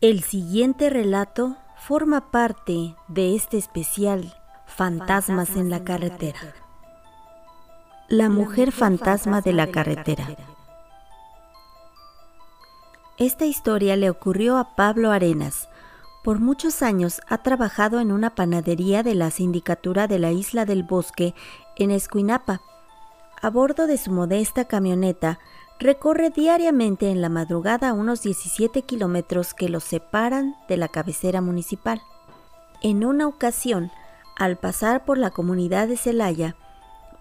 El siguiente relato forma parte de este especial Fantasmas en la carretera. La mujer fantasma de la carretera. Esta historia le ocurrió a Pablo Arenas. Por muchos años ha trabajado en una panadería de la sindicatura de la Isla del Bosque en Escuinapa. A bordo de su modesta camioneta, recorre diariamente en la madrugada unos 17 kilómetros que los separan de la cabecera municipal. En una ocasión, al pasar por la comunidad de Celaya,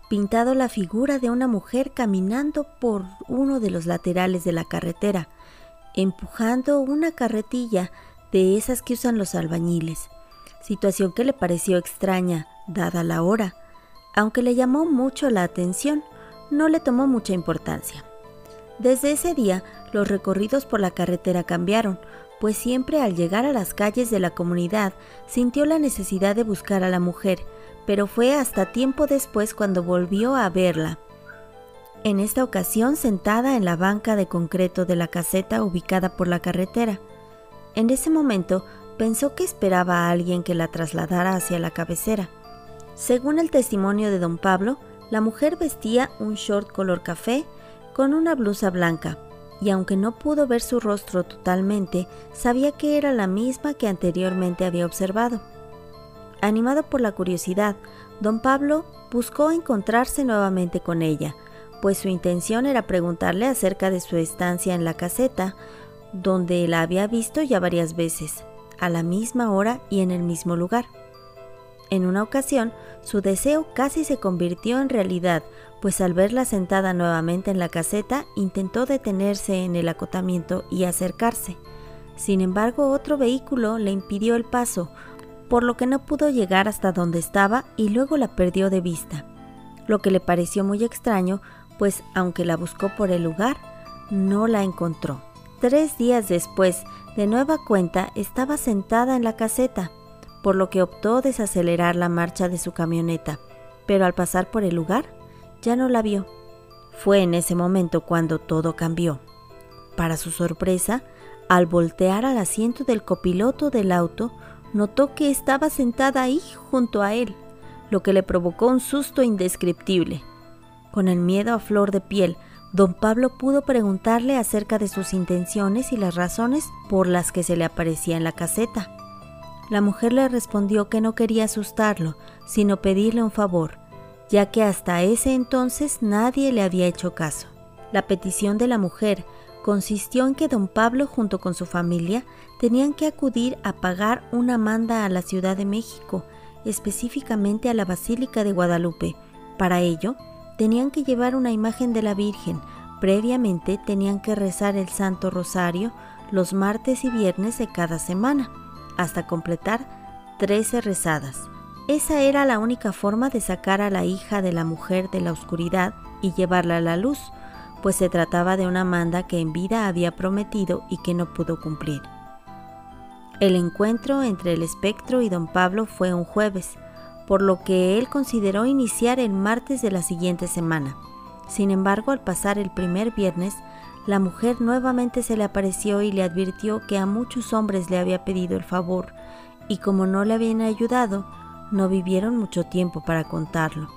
pintado la figura de una mujer caminando por uno de los laterales de la carretera, empujando una carretilla de esas que usan los albañiles, situación que le pareció extraña, dada la hora. Aunque le llamó mucho la atención, no le tomó mucha importancia. Desde ese día, los recorridos por la carretera cambiaron, pues siempre al llegar a las calles de la comunidad sintió la necesidad de buscar a la mujer, pero fue hasta tiempo después cuando volvió a verla. En esta ocasión sentada en la banca de concreto de la caseta ubicada por la carretera. En ese momento pensó que esperaba a alguien que la trasladara hacia la cabecera. Según el testimonio de don Pablo, la mujer vestía un short color café con una blusa blanca, y aunque no pudo ver su rostro totalmente, sabía que era la misma que anteriormente había observado. Animado por la curiosidad, don Pablo buscó encontrarse nuevamente con ella, pues su intención era preguntarle acerca de su estancia en la caseta, donde la había visto ya varias veces, a la misma hora y en el mismo lugar. En una ocasión, su deseo casi se convirtió en realidad, pues al verla sentada nuevamente en la caseta, intentó detenerse en el acotamiento y acercarse. Sin embargo, otro vehículo le impidió el paso, por lo que no pudo llegar hasta donde estaba y luego la perdió de vista, lo que le pareció muy extraño, pues aunque la buscó por el lugar, no la encontró. Tres días después, de nueva cuenta, estaba sentada en la caseta, por lo que optó desacelerar la marcha de su camioneta, pero al pasar por el lugar, ya no la vio. Fue en ese momento cuando todo cambió. Para su sorpresa, al voltear al asiento del copiloto del auto, notó que estaba sentada ahí junto a él, lo que le provocó un susto indescriptible. Con el miedo a flor de piel, don Pablo pudo preguntarle acerca de sus intenciones y las razones por las que se le aparecía en la caseta. La mujer le respondió que no quería asustarlo, sino pedirle un favor, ya que hasta ese entonces nadie le había hecho caso. La petición de la mujer consistió en que don Pablo junto con su familia tenían que acudir a pagar una manda a la Ciudad de México, específicamente a la Basílica de Guadalupe. Para ello, tenían que llevar una imagen de la Virgen. Previamente tenían que rezar el Santo Rosario los martes y viernes de cada semana, hasta completar 13 rezadas. Esa era la única forma de sacar a la hija de la mujer de la oscuridad y llevarla a la luz, pues se trataba de una manda que en vida había prometido y que no pudo cumplir. El encuentro entre el espectro y don Pablo fue un jueves, por lo que él consideró iniciar el martes de la siguiente semana. Sin embargo, al pasar el primer viernes, la mujer nuevamente se le apareció y le advirtió que a muchos hombres le había pedido el favor, y como no le habían ayudado, no vivieron mucho tiempo para contarlo.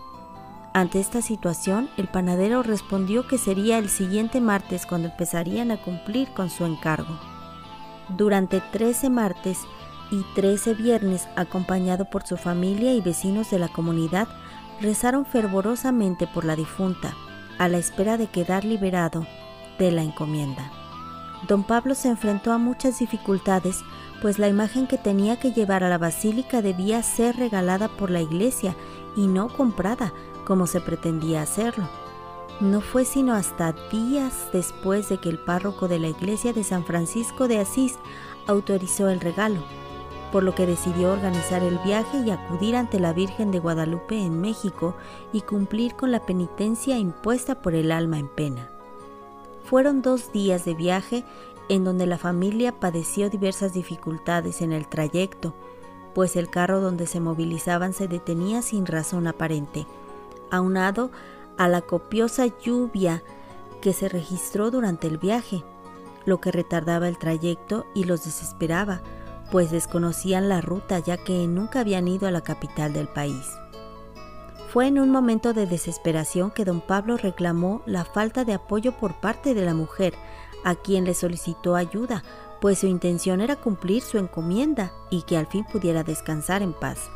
Ante esta situación, el panadero respondió que sería el siguiente martes cuando empezarían a cumplir con su encargo. Durante 13 martes y 13 viernes, acompañado por su familia y vecinos de la comunidad, rezaron fervorosamente por la difunta, a la espera de quedar liberado de la encomienda. Don Pablo se enfrentó a muchas dificultades pues la imagen que tenía que llevar a la basílica debía ser regalada por la iglesia y no comprada, como se pretendía hacerlo. No fue sino hasta días después de que el párroco de la iglesia de San Francisco de Asís autorizó el regalo, por lo que decidió organizar el viaje y acudir ante la Virgen de Guadalupe en México y cumplir con la penitencia impuesta por el alma en pena. Fueron dos días de viaje en donde la familia padeció diversas dificultades en el trayecto, pues el carro donde se movilizaban se detenía sin razón aparente, aunado a la copiosa lluvia que se registró durante el viaje. lo que retardaba el trayecto y los desesperaba, pues desconocían la ruta ya que nunca habían ido a la capital del país. Fue en un momento de desesperación que don Pablo reclamó la falta de apoyo por parte de la mujer, a quien le solicitó ayuda, pues su intención era cumplir su encomienda y que al fin pudiera descansar en paz.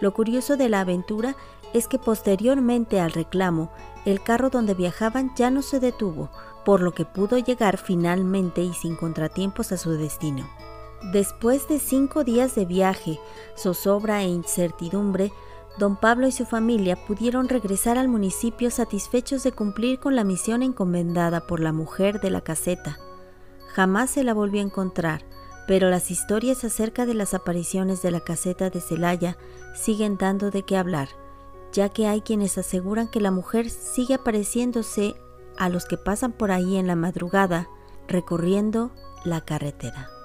Lo curioso de la aventura es que posteriormente al reclamo, el carro donde viajaban ya no se detuvo, por lo que pudo llegar finalmente y sin contratiempos a su destino. Después de cinco días de viaje, zozobra e incertidumbre, don Pablo y su familia pudieron regresar al municipio satisfechos de cumplir con la misión encomendada por la mujer de la caseta. Jamás se la volvió a encontrar, pero las historias acerca de las apariciones de la caseta de Celaya siguen dando de qué hablar, ya que hay quienes aseguran que la mujer sigue apareciéndose a los que pasan por ahí en la madrugada recorriendo la carretera.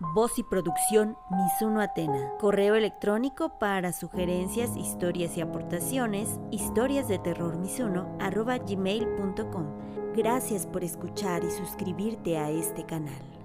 Voz y producción Mizuno Atena. Correo electrónico para sugerencias, historias y aportaciones, historias de terror gmail.com. Gracias por escuchar y suscribirte a este canal.